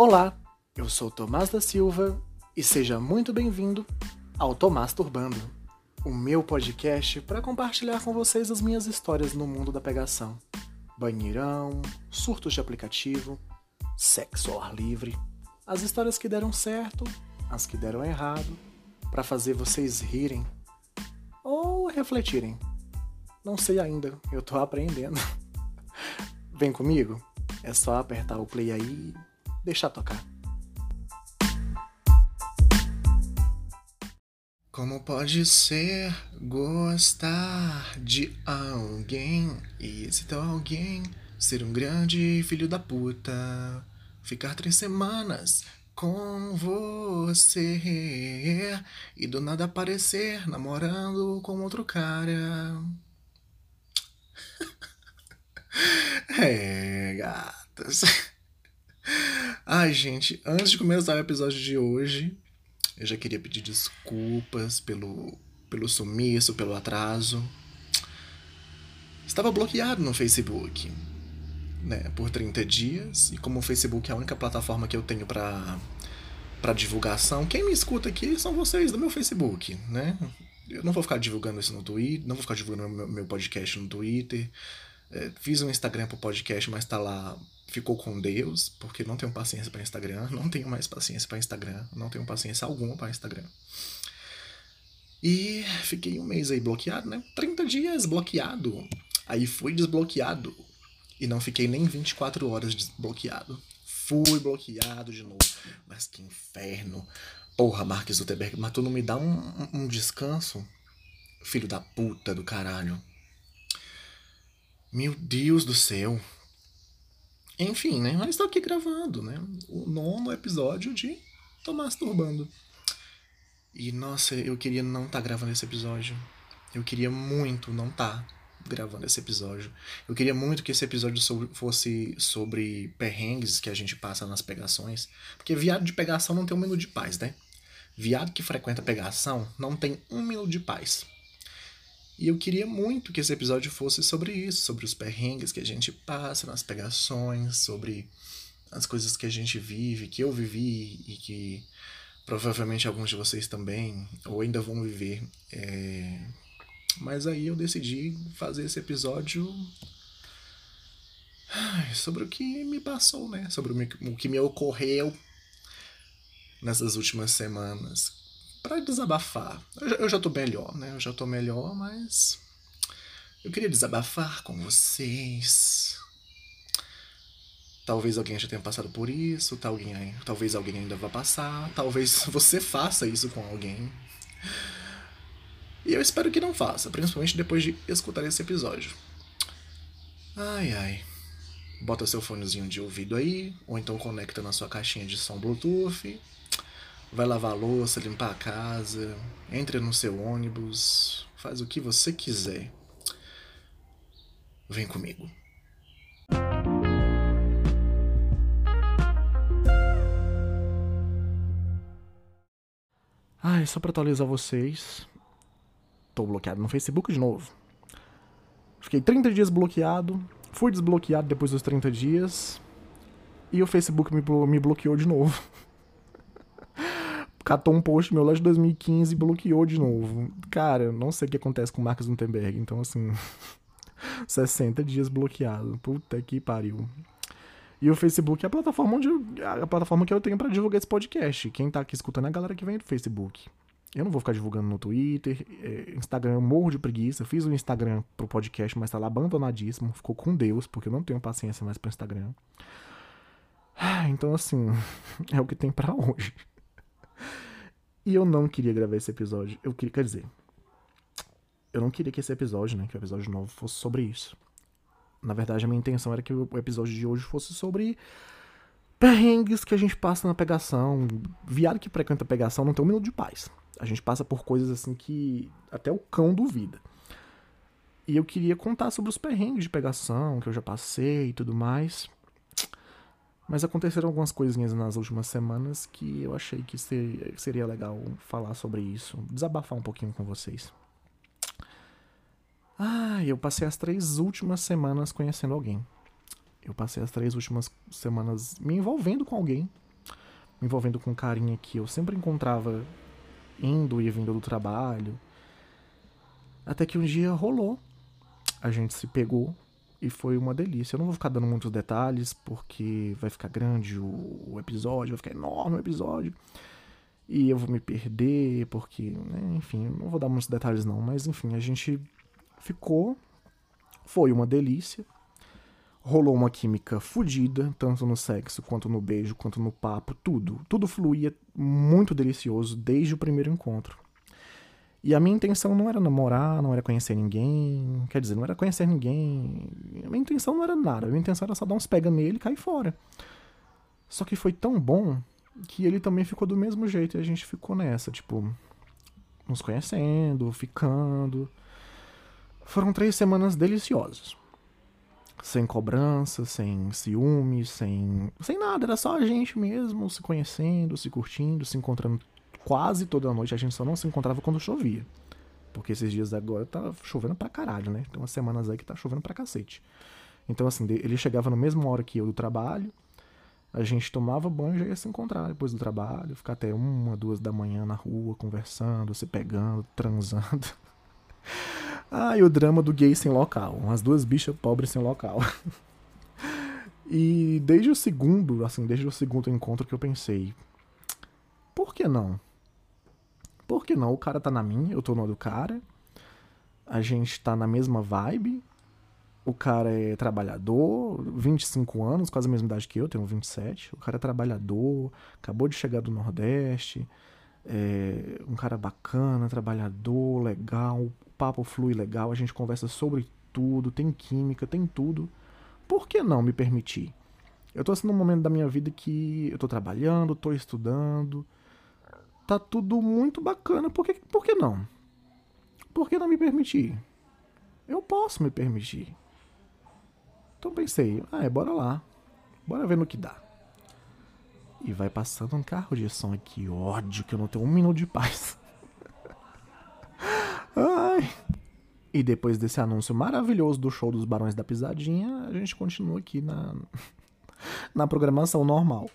Olá, eu sou Tomás da Silva e seja muito bem-vindo ao Tomás Turbando, o meu podcast para compartilhar com vocês as minhas histórias no mundo da pegação. Banheirão, surtos de aplicativo, sexo ao ar livre, as histórias que deram certo, as que deram errado, para fazer vocês rirem ou refletirem. Não sei ainda, eu tô aprendendo. Vem comigo? É só apertar o play aí deixar tocar. Como pode ser gostar de alguém e esse tal alguém ser um grande filho da puta? Ficar três semanas com você e do nada aparecer namorando com outro cara. é, gatas. Ai, gente, antes de começar o episódio de hoje, eu já queria pedir desculpas pelo, pelo sumiço, pelo atraso. Estava bloqueado no Facebook, né, por 30 dias, e como o Facebook é a única plataforma que eu tenho para para divulgação, quem me escuta aqui são vocês do meu Facebook, né? Eu não vou ficar divulgando isso no Twitter, não vou ficar divulgando meu, meu podcast no Twitter. É, fiz um Instagram pro podcast, mas tá lá ficou com Deus, porque não tenho paciência para Instagram, não tenho mais paciência para Instagram, não tenho paciência alguma para Instagram. E fiquei um mês aí bloqueado, né? 30 dias bloqueado. Aí fui desbloqueado. E não fiquei nem 24 horas desbloqueado. Fui bloqueado de novo. Mas que inferno. Porra, Mark Zuckerberg, mas tu não me dá um, um descanso? Filho da puta do caralho. Meu Deus do céu. Enfim, né? Mas estou aqui gravando, né? O nono episódio de Tô Masturbando. E nossa, eu queria não estar tá gravando esse episódio. Eu queria muito não estar tá gravando esse episódio. Eu queria muito que esse episódio fosse sobre perrengues que a gente passa nas pegações. Porque viado de pegação não tem um minuto de paz, né? Viado que frequenta pegação não tem um minuto de paz. E eu queria muito que esse episódio fosse sobre isso, sobre os perrengues que a gente passa nas pegações, sobre as coisas que a gente vive, que eu vivi e que provavelmente alguns de vocês também, ou ainda vão viver. É... Mas aí eu decidi fazer esse episódio sobre o que me passou, né? Sobre o que me ocorreu nessas últimas semanas para desabafar. Eu já, eu já tô melhor, né? Eu já tô melhor, mas eu queria desabafar com vocês. Talvez alguém já tenha passado por isso, talvez alguém ainda vá passar, talvez você faça isso com alguém. E eu espero que não faça, principalmente depois de escutar esse episódio. Ai ai. Bota seu fonezinho de ouvido aí, ou então conecta na sua caixinha de som Bluetooth vai lavar a louça, limpar a casa, entra no seu ônibus, faz o que você quiser. Vem comigo. Ai, só pra atualizar vocês, tô bloqueado no Facebook de novo. Fiquei 30 dias bloqueado, fui desbloqueado depois dos 30 dias, e o Facebook me, blo me bloqueou de novo. Catou um post meu lá de 2015 e bloqueou de novo. Cara, não sei o que acontece com o Marcos Gutenberg, então assim. 60 dias bloqueado. Puta que pariu. E o Facebook é a plataforma onde a plataforma que eu tenho para divulgar esse podcast. Quem tá aqui escutando é a galera que vem do Facebook. Eu não vou ficar divulgando no Twitter, é, Instagram, eu morro de preguiça. Fiz um Instagram pro podcast, mas tá lá abandonadíssimo. Ficou com Deus, porque eu não tenho paciência mais pro Instagram. Então, assim, é o que tem para hoje. E eu não queria gravar esse episódio. Eu queria, quer dizer, eu não queria que esse episódio, né, que o episódio novo fosse sobre isso. Na verdade, a minha intenção era que o episódio de hoje fosse sobre perrengues que a gente passa na pegação. Viado que frequenta pegação não tem um minuto de paz. A gente passa por coisas assim que até o cão duvida. E eu queria contar sobre os perrengues de pegação que eu já passei e tudo mais. Mas aconteceram algumas coisinhas nas últimas semanas que eu achei que seria legal falar sobre isso, desabafar um pouquinho com vocês. Ah, eu passei as três últimas semanas conhecendo alguém. Eu passei as três últimas semanas me envolvendo com alguém. me envolvendo com um carinha que eu sempre encontrava indo e vindo do trabalho. Até que um dia rolou. A gente se pegou e foi uma delícia. Eu não vou ficar dando muitos detalhes porque vai ficar grande o, episódio, vai ficar enorme o episódio. E eu vou me perder porque, né, enfim, não vou dar muitos detalhes não, mas enfim, a gente ficou. Foi uma delícia rolou uma química fodida, tanto no sexo, quanto no beijo, quanto no papo, tudo. Tudo fluía muito delicioso desde o primeiro encontro. E a minha intenção não era namorar, não era conhecer ninguém, quer dizer, não era conhecer ninguém. A minha intenção não era nada, a minha intenção era só dar uns pega nele e cair fora. Só que foi tão bom que ele também ficou do mesmo jeito e a gente ficou nessa, tipo, nos conhecendo, ficando. Foram três semanas deliciosas sem cobrança, sem ciúme, sem, sem nada, era só a gente mesmo se conhecendo, se curtindo, se encontrando quase toda noite. A gente só não se encontrava quando chovia. Porque esses dias agora tá chovendo pra caralho, né? Tem umas semanas aí que tá chovendo pra cacete. Então, assim, ele chegava na mesma hora que eu do trabalho, a gente tomava banho e já ia se encontrar depois do trabalho, ficar até uma, duas da manhã na rua, conversando, se pegando, transando. Ah, e o drama do gay sem local. As duas bichas pobres sem local. e desde o segundo, assim, desde o segundo encontro que eu pensei, por que não? Por que não? O cara tá na minha, eu tô no do cara. A gente tá na mesma vibe. O cara é trabalhador, 25 anos, quase a mesma idade que eu, tenho 27. O cara é trabalhador, acabou de chegar do Nordeste. É um cara bacana, trabalhador, legal papo flui legal, a gente conversa sobre tudo, tem química, tem tudo. Por que não me permitir? Eu tô assim num momento da minha vida que eu tô trabalhando, tô estudando, tá tudo muito bacana, por que, por que não? Por que não me permitir? Eu posso me permitir. Então pensei, ah, é, bora lá. Bora ver no que dá. E vai passando um carro de som aqui, ódio que eu não tenho um minuto de paz. Ai. E depois desse anúncio maravilhoso do show dos Barões da Pisadinha, a gente continua aqui na, na programação normal.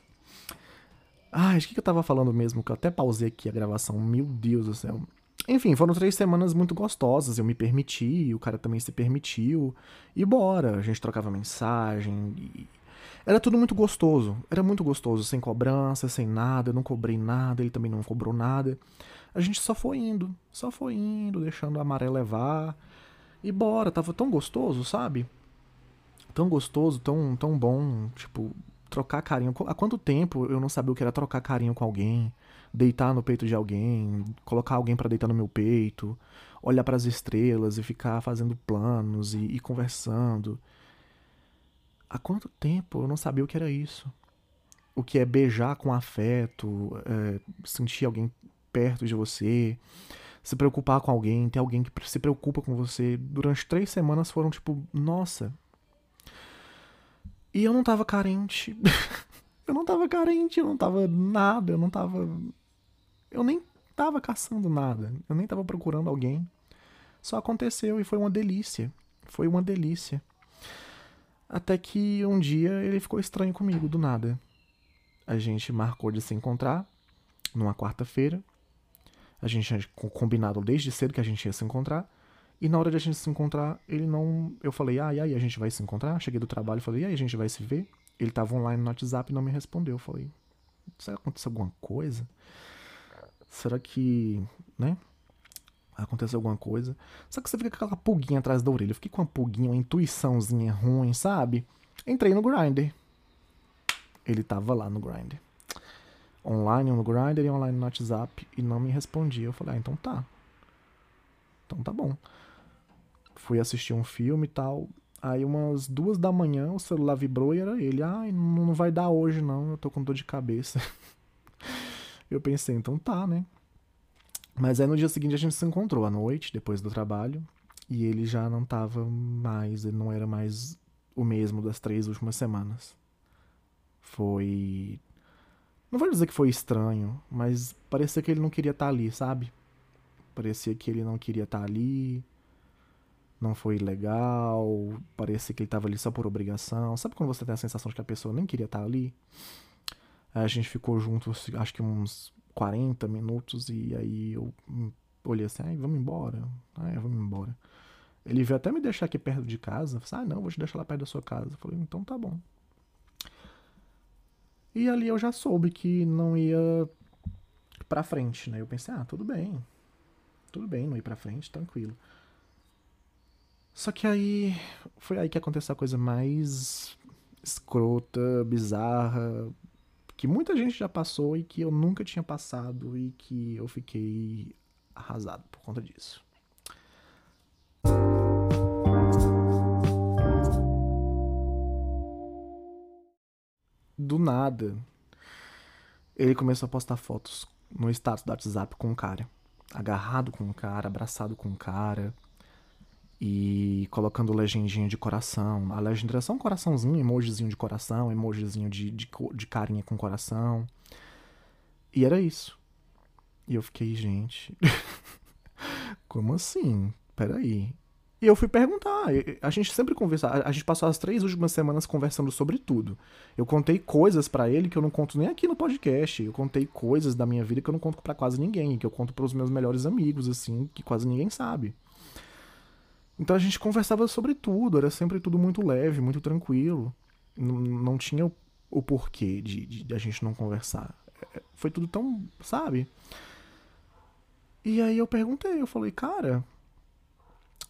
Ai, o que, que eu tava falando mesmo? Que eu até pausei aqui a gravação. Meu Deus do céu. Enfim, foram três semanas muito gostosas. Eu me permiti, o cara também se permitiu. E bora, a gente trocava mensagem. E... Era tudo muito gostoso. Era muito gostoso, sem cobrança, sem nada. Eu não cobrei nada, ele também não cobrou nada. A gente só foi indo, só foi indo, deixando a maré levar. E bora, tava tão gostoso, sabe? Tão gostoso, tão, tão bom, tipo, trocar carinho. Há quanto tempo eu não sabia o que era trocar carinho com alguém, deitar no peito de alguém, colocar alguém para deitar no meu peito, olhar para as estrelas e ficar fazendo planos e, e conversando. Há quanto tempo eu não sabia o que era isso? O que é beijar com afeto, é, sentir alguém perto de você, se preocupar com alguém, ter alguém que se preocupa com você. Durante três semanas foram tipo, nossa. E eu não tava carente. eu não tava carente, eu não tava nada, eu não tava. Eu nem tava caçando nada, eu nem tava procurando alguém. Só aconteceu e foi uma delícia. Foi uma delícia. Até que um dia ele ficou estranho comigo, do nada. A gente marcou de se encontrar numa quarta-feira. A gente tinha combinado desde cedo que a gente ia se encontrar. E na hora de a gente se encontrar, ele não. Eu falei, ah, e aí a gente vai se encontrar? Cheguei do trabalho falei, e aí a gente vai se ver? Ele tava online no WhatsApp e não me respondeu. Eu falei, será que aconteceu alguma coisa? Será que. né? Aconteceu alguma coisa. Só que você fica com aquela pulguinha atrás da orelha. Eu fiquei com uma pulguinha, uma intuiçãozinha ruim, sabe? Entrei no Grindr. Ele tava lá no Grindr online no Grindr e online no WhatsApp e não me respondia. Eu falei, ah, então tá. Então tá bom. Fui assistir um filme e tal. Aí umas duas da manhã o celular vibrou e era ele. Ah, não vai dar hoje não, eu tô com dor de cabeça. eu pensei, então tá, né? Mas aí no dia seguinte a gente se encontrou à noite, depois do trabalho. E ele já não tava mais, ele não era mais o mesmo das três últimas semanas. Foi não vou dizer que foi estranho, mas parecia que ele não queria estar tá ali, sabe? Parecia que ele não queria estar tá ali. Não foi legal. Parecia que ele estava ali só por obrigação. Sabe quando você tem a sensação de que a pessoa nem queria estar ali? A gente ficou junto, acho que uns 40 minutos, e aí eu olhei assim, ai, vamos embora. Ai, vamos embora. Ele veio até me deixar aqui perto de casa. Falei, ah, não, vou te deixar lá perto da sua casa. Eu falei, então tá bom. E ali eu já soube que não ia pra frente, né? Eu pensei, ah, tudo bem. Tudo bem, não ir pra frente, tranquilo. Só que aí foi aí que aconteceu a coisa mais escrota, bizarra, que muita gente já passou e que eu nunca tinha passado e que eu fiquei arrasado por conta disso. Do nada, ele começou a postar fotos no status do WhatsApp com um cara. Agarrado com um cara, abraçado com um cara. E colocando legendinha de coração. A legenda era só um coraçãozinho, emojizinho de coração, emojizinho de, de, de carinha com coração. E era isso. E eu fiquei, gente. como assim? Peraí. E eu fui perguntar. A gente sempre conversa. A gente passou as três últimas semanas conversando sobre tudo. Eu contei coisas para ele que eu não conto nem aqui no podcast. Eu contei coisas da minha vida que eu não conto para quase ninguém. Que eu conto para os meus melhores amigos, assim, que quase ninguém sabe. Então a gente conversava sobre tudo. Era sempre tudo muito leve, muito tranquilo. Não, não tinha o, o porquê de, de, de a gente não conversar. É, foi tudo tão. Sabe? E aí eu perguntei, eu falei, cara,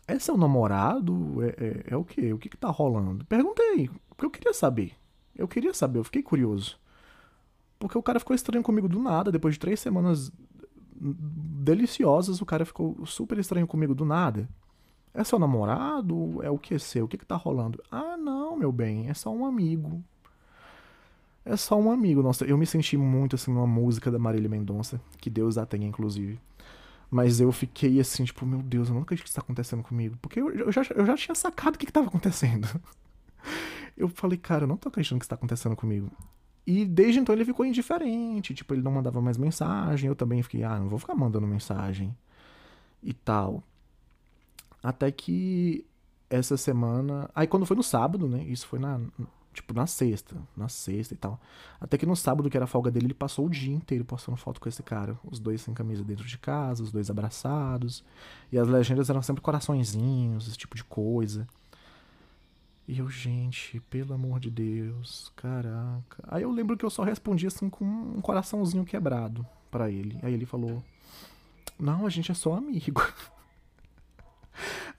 é seu namorado? É, é, é o quê? O que que tá rolando? Perguntei, porque eu queria saber. Eu queria saber, eu fiquei curioso. Porque o cara ficou estranho comigo do nada, depois de três semanas deliciosas, o cara ficou super estranho comigo do nada. É seu namorado? É o que seu? O que que tá rolando? Ah, não, meu bem, é só um amigo. É só um amigo. Nossa, eu me senti muito assim numa música da Marília Mendonça, que Deus a tenha, inclusive. Mas eu fiquei assim, tipo, meu Deus, eu não acredito que isso tá acontecendo comigo. Porque eu, eu, já, eu já tinha sacado o que, que tava acontecendo. Eu falei, cara, eu não tô acreditando que isso tá acontecendo comigo. E desde então ele ficou indiferente. Tipo, ele não mandava mais mensagem. Eu também fiquei, ah, não vou ficar mandando mensagem. E tal. Até que essa semana. Aí quando foi no sábado, né? Isso foi na, Tipo, na sexta. Na sexta e tal. Até que no sábado, que era a folga dele, ele passou o dia inteiro postando foto com esse cara. Os dois sem camisa dentro de casa, os dois abraçados. E as legendas eram sempre coraçõezinhos, esse tipo de coisa. E eu, gente, pelo amor de Deus, caraca. Aí eu lembro que eu só respondi assim com um coraçãozinho quebrado para ele. Aí ele falou: Não, a gente é só amigo.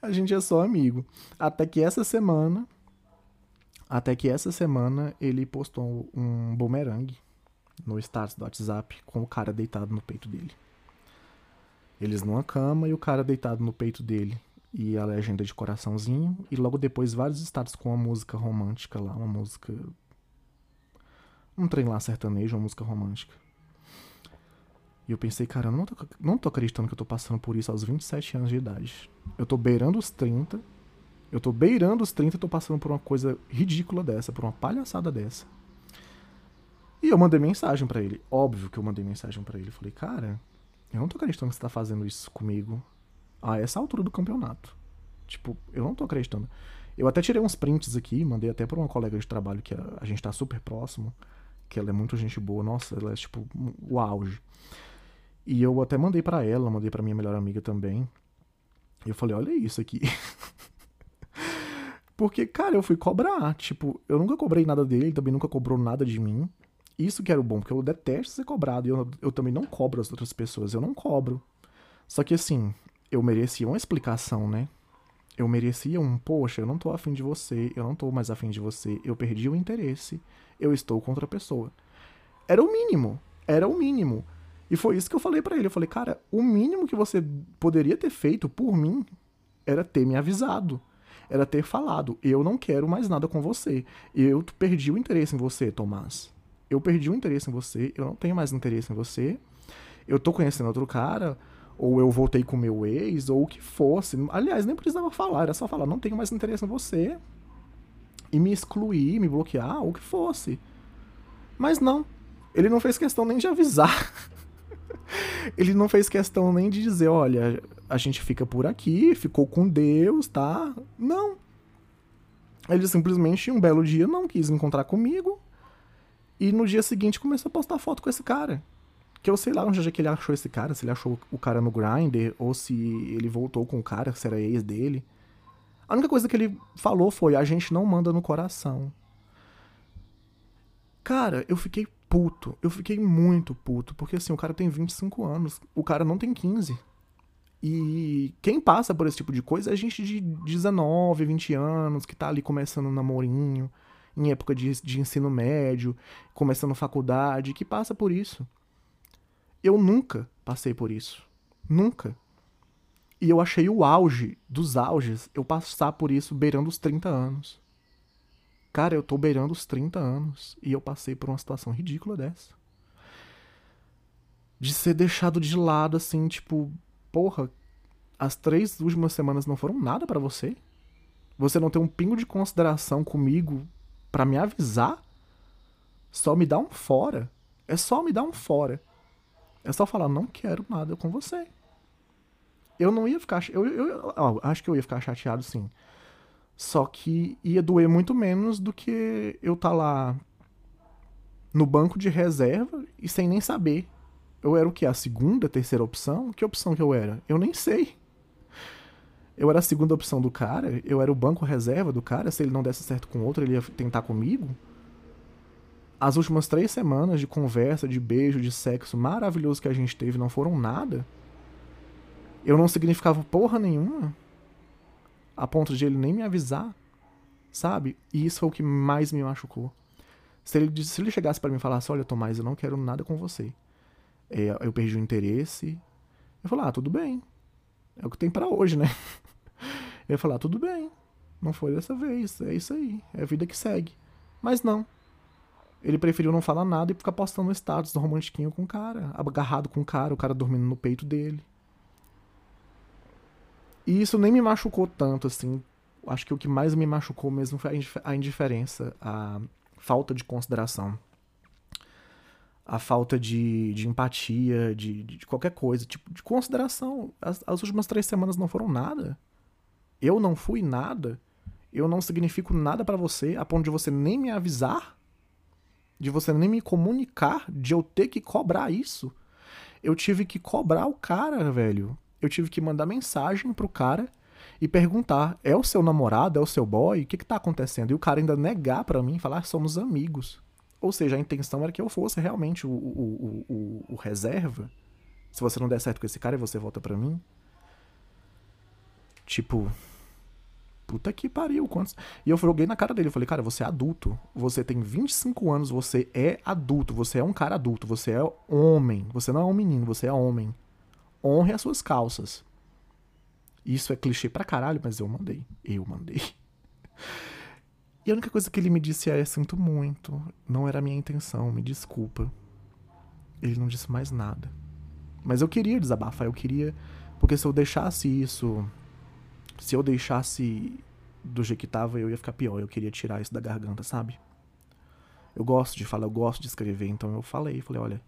a gente é só amigo. Até que essa semana até que essa semana ele postou um bumerangue no status do WhatsApp com o cara deitado no peito dele. Eles numa cama e o cara deitado no peito dele. E a legenda de coraçãozinho. E logo depois vários status com uma música romântica lá, uma música. Um trem lá sertanejo, uma música romântica. E eu pensei, cara, eu não tô, não tô acreditando que eu tô passando por isso aos 27 anos de idade. Eu tô beirando os 30 eu tô beirando os 30 e tô passando por uma coisa ridícula dessa, por uma palhaçada dessa. E eu mandei mensagem para ele. Óbvio que eu mandei mensagem para ele. Falei, cara, eu não tô acreditando que você tá fazendo isso comigo a essa altura do campeonato. Tipo, eu não tô acreditando. Eu até tirei uns prints aqui, mandei até pra uma colega de trabalho que a, a gente tá super próximo, que ela é muito gente boa. Nossa, ela é tipo o auge. E eu até mandei para ela, mandei para minha melhor amiga também. E eu falei, olha isso aqui. Porque, cara, eu fui cobrar. Tipo, eu nunca cobrei nada dele, ele também nunca cobrou nada de mim. Isso que era o bom, porque eu detesto ser cobrado. E eu, eu também não cobro as outras pessoas, eu não cobro. Só que assim, eu merecia uma explicação, né? Eu merecia um, poxa, eu não tô afim de você, eu não tô mais afim de você, eu perdi o interesse, eu estou contra a pessoa. Era o mínimo, era o mínimo. E foi isso que eu falei para ele. Eu falei, cara, o mínimo que você poderia ter feito por mim era ter me avisado era ter falado: eu não quero mais nada com você. Eu perdi o interesse em você, Tomás. Eu perdi o interesse em você, eu não tenho mais interesse em você. Eu tô conhecendo outro cara, ou eu voltei com meu ex, ou o que fosse. Aliás, nem precisava falar, era só falar: não tenho mais interesse em você. E me excluir, me bloquear, ou o que fosse. Mas não. Ele não fez questão nem de avisar. ele não fez questão nem de dizer, olha, a gente fica por aqui, ficou com Deus, tá? Não. Ele simplesmente, um belo dia, não quis encontrar comigo E no dia seguinte começou a postar foto com esse cara. Que eu sei lá onde é que ele achou esse cara, se ele achou o cara no Grindr, ou se ele voltou com o cara, se era ex dele. A única coisa que ele falou foi: a gente não manda no coração. Cara, eu fiquei puto. Eu fiquei muito puto. Porque assim, o cara tem 25 anos. O cara não tem 15. E quem passa por esse tipo de coisa é gente de 19, 20 anos, que tá ali começando namorinho, em época de, de ensino médio, começando faculdade, que passa por isso. Eu nunca passei por isso. Nunca. E eu achei o auge dos auges eu passar por isso beirando os 30 anos. Cara, eu tô beirando os 30 anos e eu passei por uma situação ridícula dessa. De ser deixado de lado, assim, tipo, porra, as três últimas semanas não foram nada para você? Você não tem um pingo de consideração comigo para me avisar? Só me dá um fora. É só me dar um fora. É só falar, não quero nada com você. Eu não ia ficar. Eu, eu, eu, acho que eu ia ficar chateado, sim. Só que ia doer muito menos do que eu tá lá no banco de reserva e sem nem saber. Eu era o que? A segunda, terceira opção? Que opção que eu era? Eu nem sei. Eu era a segunda opção do cara, eu era o banco reserva do cara, se ele não desse certo com outro, ele ia tentar comigo. As últimas três semanas de conversa, de beijo, de sexo maravilhoso que a gente teve não foram nada. Eu não significava porra nenhuma a ponto de ele nem me avisar, sabe? E isso foi o que mais me machucou. Se ele, se ele chegasse para mim e falasse: Olha, Tomás, eu não quero nada com você. É, eu perdi o interesse. Eu falar: Ah, tudo bem. É o que tem para hoje, né? Eu ia falar: Tudo bem. Não foi dessa vez. É isso aí. É a vida que segue. Mas não. Ele preferiu não falar nada e ficar postando status do romantiquinho com o cara, agarrado com o cara, o cara dormindo no peito dele. E isso nem me machucou tanto, assim. Acho que o que mais me machucou mesmo foi a indiferença, a falta de consideração. A falta de, de empatia, de, de qualquer coisa, tipo, de consideração. As, as últimas três semanas não foram nada. Eu não fui nada. Eu não significo nada para você, a ponto de você nem me avisar, de você nem me comunicar, de eu ter que cobrar isso. Eu tive que cobrar o cara, velho eu tive que mandar mensagem pro cara e perguntar: é o seu namorado, é o seu boy? O que que tá acontecendo? E o cara ainda negar para mim, falar: somos amigos. Ou seja, a intenção era que eu fosse realmente o, o, o, o reserva. Se você não der certo com esse cara e você volta para mim. Tipo. Puta que pariu, quantos. E eu joguei na cara dele. Eu falei, cara, você é adulto. Você tem 25 anos, você é adulto. Você é um cara adulto. Você é homem. Você não é um menino, você é homem honre as suas calças. Isso é clichê pra caralho, mas eu mandei. Eu mandei. E a única coisa que ele me disse é: sinto muito, não era a minha intenção, me desculpa. Ele não disse mais nada. Mas eu queria desabafar, eu queria. Porque se eu deixasse isso. Se eu deixasse do jeito que tava, eu ia ficar pior. Eu queria tirar isso da garganta, sabe? Eu gosto de falar, eu gosto de escrever, então eu falei, falei, olha,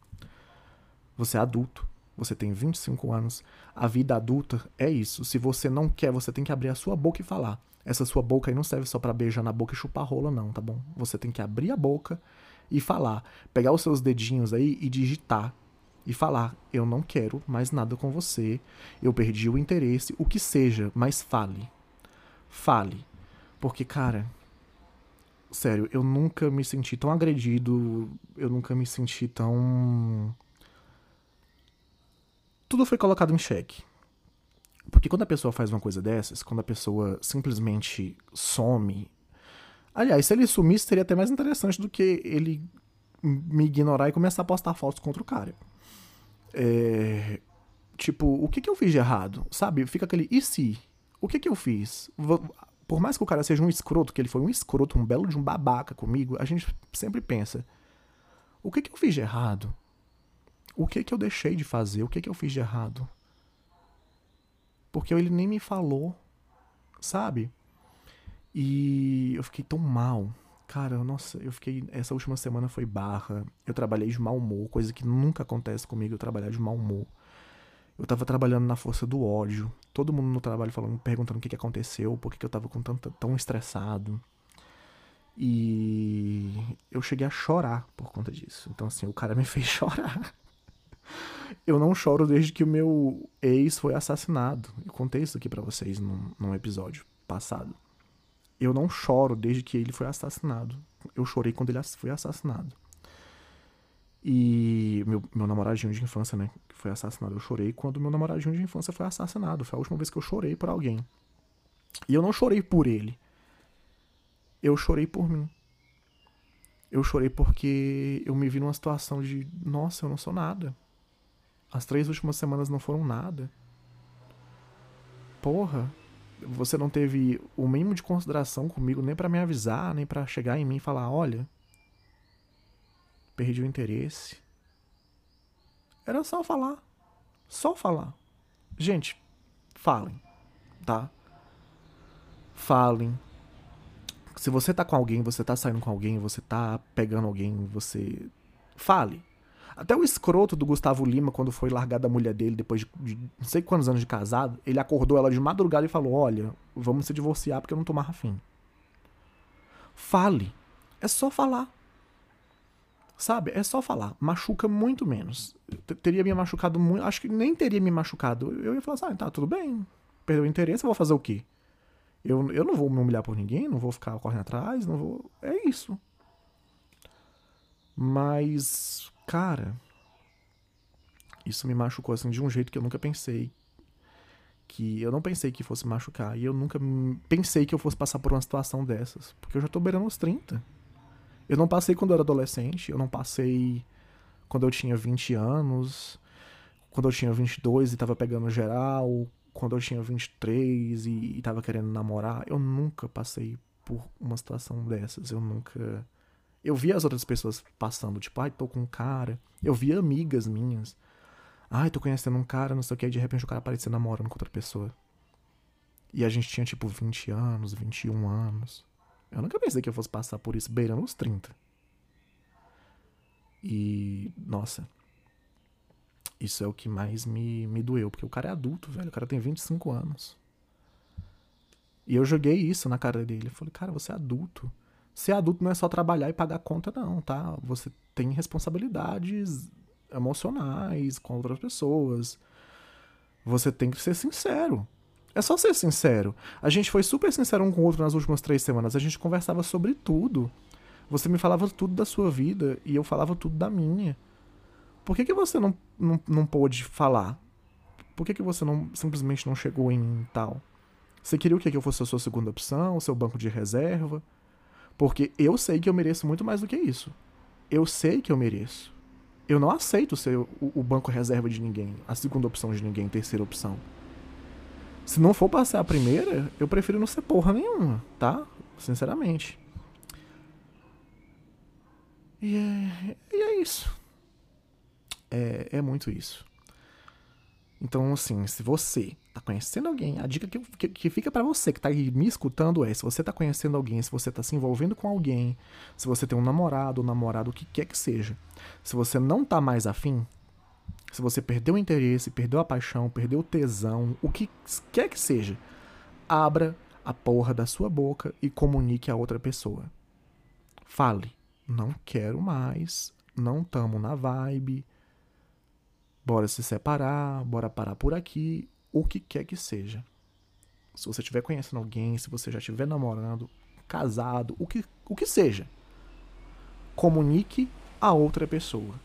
você é adulto você tem 25 anos, a vida adulta é isso. Se você não quer, você tem que abrir a sua boca e falar. Essa sua boca aí não serve só para beijar na boca e chupar rola, não, tá bom? Você tem que abrir a boca e falar. Pegar os seus dedinhos aí e digitar. E falar: Eu não quero mais nada com você. Eu perdi o interesse, o que seja, mas fale. Fale. Porque, cara, sério, eu nunca me senti tão agredido. Eu nunca me senti tão tudo foi colocado em xeque. Porque quando a pessoa faz uma coisa dessas, quando a pessoa simplesmente some. Aliás, se ele sumisse, seria até mais interessante do que ele me ignorar e começar a postar fotos contra o cara. É, tipo, o que, que eu fiz de errado? Sabe? Fica aquele e se? O que, que eu fiz? Por mais que o cara seja um escroto, que ele foi um escroto, um belo de um babaca comigo, a gente sempre pensa: o que, que eu fiz de errado? O que que eu deixei de fazer, o que que eu fiz de errado. Porque ele nem me falou, sabe? E eu fiquei tão mal. Cara, nossa, eu fiquei. Essa última semana foi barra. Eu trabalhei de mau humor, coisa que nunca acontece comigo, eu trabalhar de mau humor. Eu tava trabalhando na força do ódio. Todo mundo no trabalho falando, perguntando o que, que aconteceu, por que, que eu tava com tanto, tão estressado. E eu cheguei a chorar por conta disso. Então, assim, o cara me fez chorar. Eu não choro desde que o meu ex foi assassinado. Eu contei isso aqui para vocês num, num episódio passado. Eu não choro desde que ele foi assassinado. Eu chorei quando ele foi assassinado. E meu, meu namoradinho de infância, né, que foi assassinado, eu chorei quando meu namoradinho de infância foi assassinado. Foi a última vez que eu chorei por alguém. E eu não chorei por ele. Eu chorei por mim. Eu chorei porque eu me vi numa situação de, nossa, eu não sou nada. As três últimas semanas não foram nada. Porra, você não teve o mínimo de consideração comigo nem para me avisar, nem para chegar em mim e falar, olha, perdi o interesse. Era só falar. Só falar. Gente, falem, tá? Falem. Se você tá com alguém, você tá saindo com alguém, você tá pegando alguém, você fale. Até o escroto do Gustavo Lima, quando foi largar da mulher dele depois de, de não sei quantos anos de casado, ele acordou ela de madrugada e falou: Olha, vamos se divorciar porque eu não tô mais afim. Fale. É só falar. Sabe? É só falar. Machuca muito menos. teria me machucado muito. Acho que nem teria me machucado. Eu ia falar assim: ah, tá, tudo bem. Perdeu o interesse, eu vou fazer o quê? Eu, eu não vou me humilhar por ninguém, não vou ficar correndo atrás, não vou. É isso. Mas Cara, isso me machucou assim de um jeito que eu nunca pensei. Que eu não pensei que fosse machucar. E eu nunca pensei que eu fosse passar por uma situação dessas. Porque eu já tô beirando os 30. Eu não passei quando eu era adolescente. Eu não passei quando eu tinha 20 anos. Quando eu tinha 22 e tava pegando geral. Quando eu tinha 23 e, e tava querendo namorar. Eu nunca passei por uma situação dessas. Eu nunca eu via as outras pessoas passando, tipo, ai, tô com um cara. Eu via amigas minhas. Ai, tô conhecendo um cara, não sei o que, e de repente o cara aparecia namorando com outra pessoa. E a gente tinha, tipo, 20 anos, 21 anos. Eu nunca pensei que eu fosse passar por isso beirando os 30. E, nossa. Isso é o que mais me, me doeu, porque o cara é adulto, velho. O cara tem 25 anos. E eu joguei isso na cara dele. Eu falei, cara, você é adulto. Ser adulto não é só trabalhar e pagar conta, não, tá? Você tem responsabilidades emocionais com outras pessoas. Você tem que ser sincero. É só ser sincero. A gente foi super sincero um com o outro nas últimas três semanas. A gente conversava sobre tudo. Você me falava tudo da sua vida e eu falava tudo da minha. Por que, que você não, não, não pôde falar? Por que, que você não simplesmente não chegou em tal? Você queria o quê? Que eu fosse a sua segunda opção, o seu banco de reserva? Porque eu sei que eu mereço muito mais do que isso. Eu sei que eu mereço. Eu não aceito ser o, banco reserva de ninguém, a segunda opção de ninguém, terceira opção. Se não for passar a primeira, eu prefiro não ser porra nenhuma, tá? Sinceramente. E é, e é isso. É, é muito isso. Então, assim, se você tá conhecendo alguém, a dica que, que, que fica para você que tá aí me escutando é: se você tá conhecendo alguém, se você tá se envolvendo com alguém, se você tem um namorado, um namorado, o que quer que seja, se você não tá mais afim, se você perdeu o interesse, perdeu a paixão, perdeu o tesão, o que quer que seja, abra a porra da sua boca e comunique a outra pessoa. Fale: não quero mais, não tamo na vibe Bora se separar, bora parar por aqui, o que quer que seja. Se você estiver conhecendo alguém, se você já estiver namorando, casado, o que, o que seja, comunique a outra pessoa.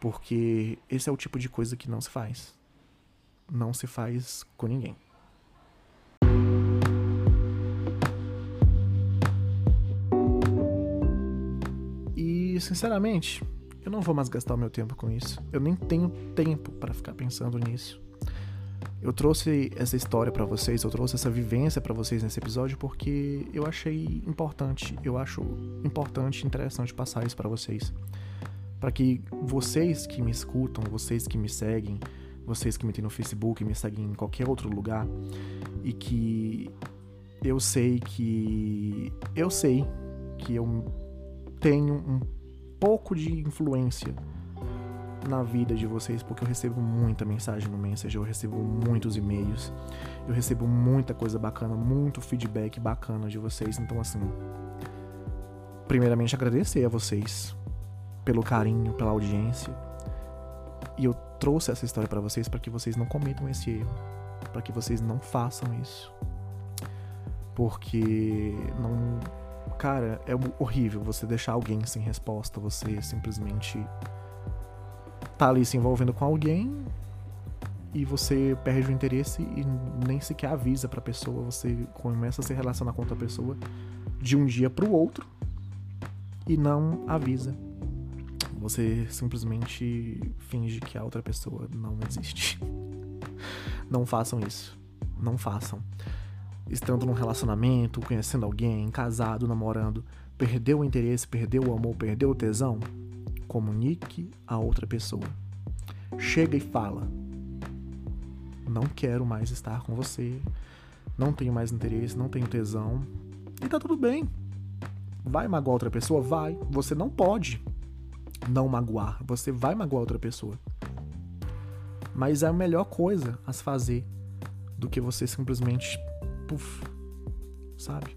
Porque esse é o tipo de coisa que não se faz. Não se faz com ninguém. E, sinceramente, eu não vou mais gastar o meu tempo com isso. Eu nem tenho tempo para ficar pensando nisso. Eu trouxe essa história para vocês, eu trouxe essa vivência para vocês nesse episódio porque eu achei importante, eu acho importante e interessante passar isso para vocês. Para que vocês que me escutam, vocês que me seguem, vocês que me têm no Facebook, me seguem em qualquer outro lugar e que eu sei que eu sei que eu tenho um pouco de influência na vida de vocês, porque eu recebo muita mensagem no Messenger, eu recebo muitos e-mails, eu recebo muita coisa bacana, muito feedback bacana de vocês. Então, assim, primeiramente agradecer a vocês pelo carinho, pela audiência. E eu trouxe essa história para vocês para que vocês não cometam esse erro, para que vocês não façam isso. Porque não, cara, é horrível você deixar alguém sem resposta, você simplesmente tá ali se envolvendo com alguém e você perde o interesse e nem sequer avisa pra pessoa, você começa a se relacionar com outra pessoa de um dia pro outro e não avisa. Você simplesmente finge que a outra pessoa não existe. Não façam isso. Não façam. Estando num relacionamento, conhecendo alguém, casado, namorando, perdeu o interesse, perdeu o amor, perdeu o tesão, comunique a outra pessoa. Chega e fala: Não quero mais estar com você, não tenho mais interesse, não tenho tesão. E tá tudo bem. Vai magoar outra pessoa? Vai. Você não pode não magoar. Você vai magoar outra pessoa. Mas é a melhor coisa a se fazer do que você simplesmente. Puf, sabe?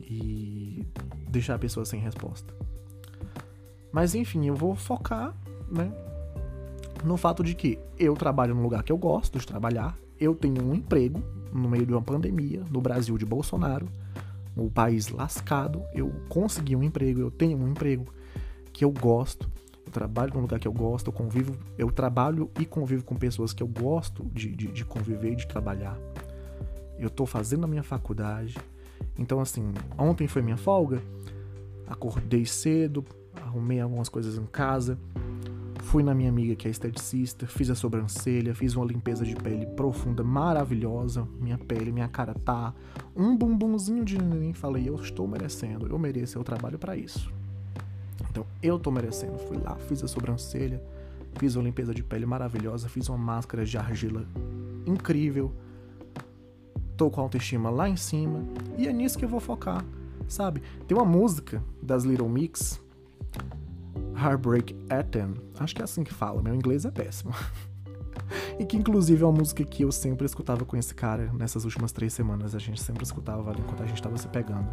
E deixar a pessoa sem resposta. Mas enfim, eu vou focar, né? No fato de que eu trabalho num lugar que eu gosto de trabalhar, eu tenho um emprego no meio de uma pandemia no Brasil de Bolsonaro o país lascado, eu consegui um emprego, eu tenho um emprego que eu gosto, eu trabalho num lugar que eu gosto, eu convivo, eu trabalho e convivo com pessoas que eu gosto de, de, de conviver e de trabalhar. Eu tô fazendo a minha faculdade. Então, assim, ontem foi minha folga, acordei cedo, arrumei algumas coisas em casa, Fui na minha amiga que é esteticista, fiz a sobrancelha, fiz uma limpeza de pele profunda, maravilhosa. Minha pele, minha cara tá um bumbumzinho de neném. Falei, eu estou merecendo, eu mereço, eu trabalho para isso. Então, eu tô merecendo. Fui lá, fiz a sobrancelha, fiz uma limpeza de pele maravilhosa, fiz uma máscara de argila incrível. Tô com a autoestima lá em cima e é nisso que eu vou focar, sabe? Tem uma música das Little Mix Heartbreak Anthem, acho que é assim que fala, meu inglês é péssimo. e que inclusive é uma música que eu sempre escutava com esse cara nessas últimas três semanas, a gente sempre escutava ali enquanto a gente estava se pegando.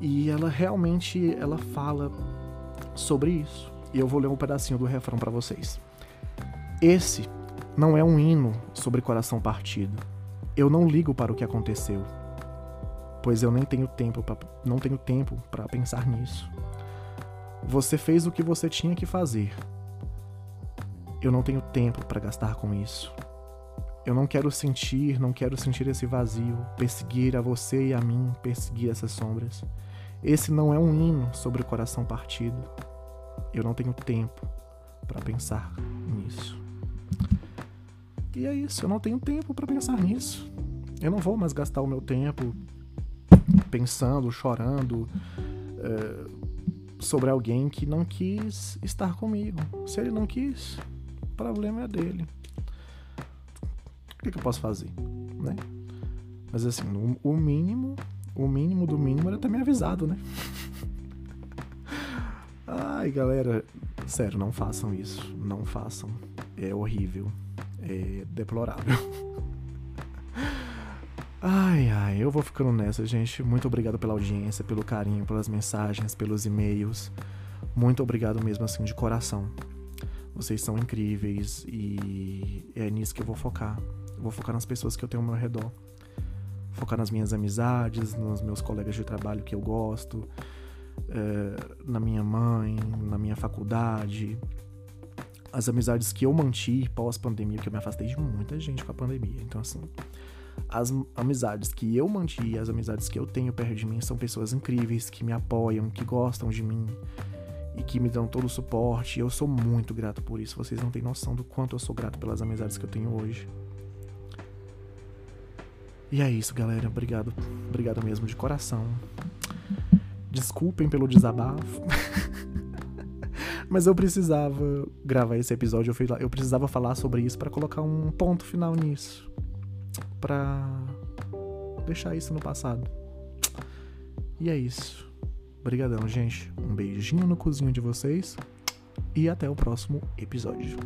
E ela realmente ela fala sobre isso. E eu vou ler um pedacinho do refrão para vocês. Esse não é um hino sobre coração partido. Eu não ligo para o que aconteceu, pois eu nem tenho tempo pra, não tenho tempo para pensar nisso. Você fez o que você tinha que fazer. Eu não tenho tempo para gastar com isso. Eu não quero sentir, não quero sentir esse vazio, perseguir a você e a mim, perseguir essas sombras. Esse não é um hino sobre o coração partido. Eu não tenho tempo para pensar nisso. E é isso, eu não tenho tempo para pensar nisso. Eu não vou mais gastar o meu tempo pensando, chorando, é, sobre alguém que não quis estar comigo. Se ele não quis, o problema é dele. O que, que eu posso fazer, né? Mas assim, o mínimo, o mínimo do mínimo era ter me avisado, né? Ai, galera, sério, não façam isso. Não façam. É horrível. É deplorável. Ai, ai, eu vou ficando nessa, gente. Muito obrigado pela audiência, pelo carinho, pelas mensagens, pelos e-mails. Muito obrigado mesmo, assim, de coração. Vocês são incríveis e é nisso que eu vou focar. Eu vou focar nas pessoas que eu tenho ao meu redor. Focar nas minhas amizades, nos meus colegas de trabalho que eu gosto, é, na minha mãe, na minha faculdade. As amizades que eu mantive pós-pandemia, que eu me afastei de muita gente com a pandemia. Então, assim, as amizades que eu mantive, as amizades que eu tenho perto de mim são pessoas incríveis, que me apoiam, que gostam de mim e que me dão todo o suporte. Eu sou muito grato por isso. Vocês não têm noção do quanto eu sou grato pelas amizades que eu tenho hoje. E é isso, galera. Obrigado. Obrigado mesmo de coração. Desculpem pelo desabafo. Mas eu precisava gravar esse episódio. Eu precisava falar sobre isso para colocar um ponto final nisso para deixar isso no passado. E é isso. Obrigadão, gente. Um beijinho no cozinho de vocês e até o próximo episódio.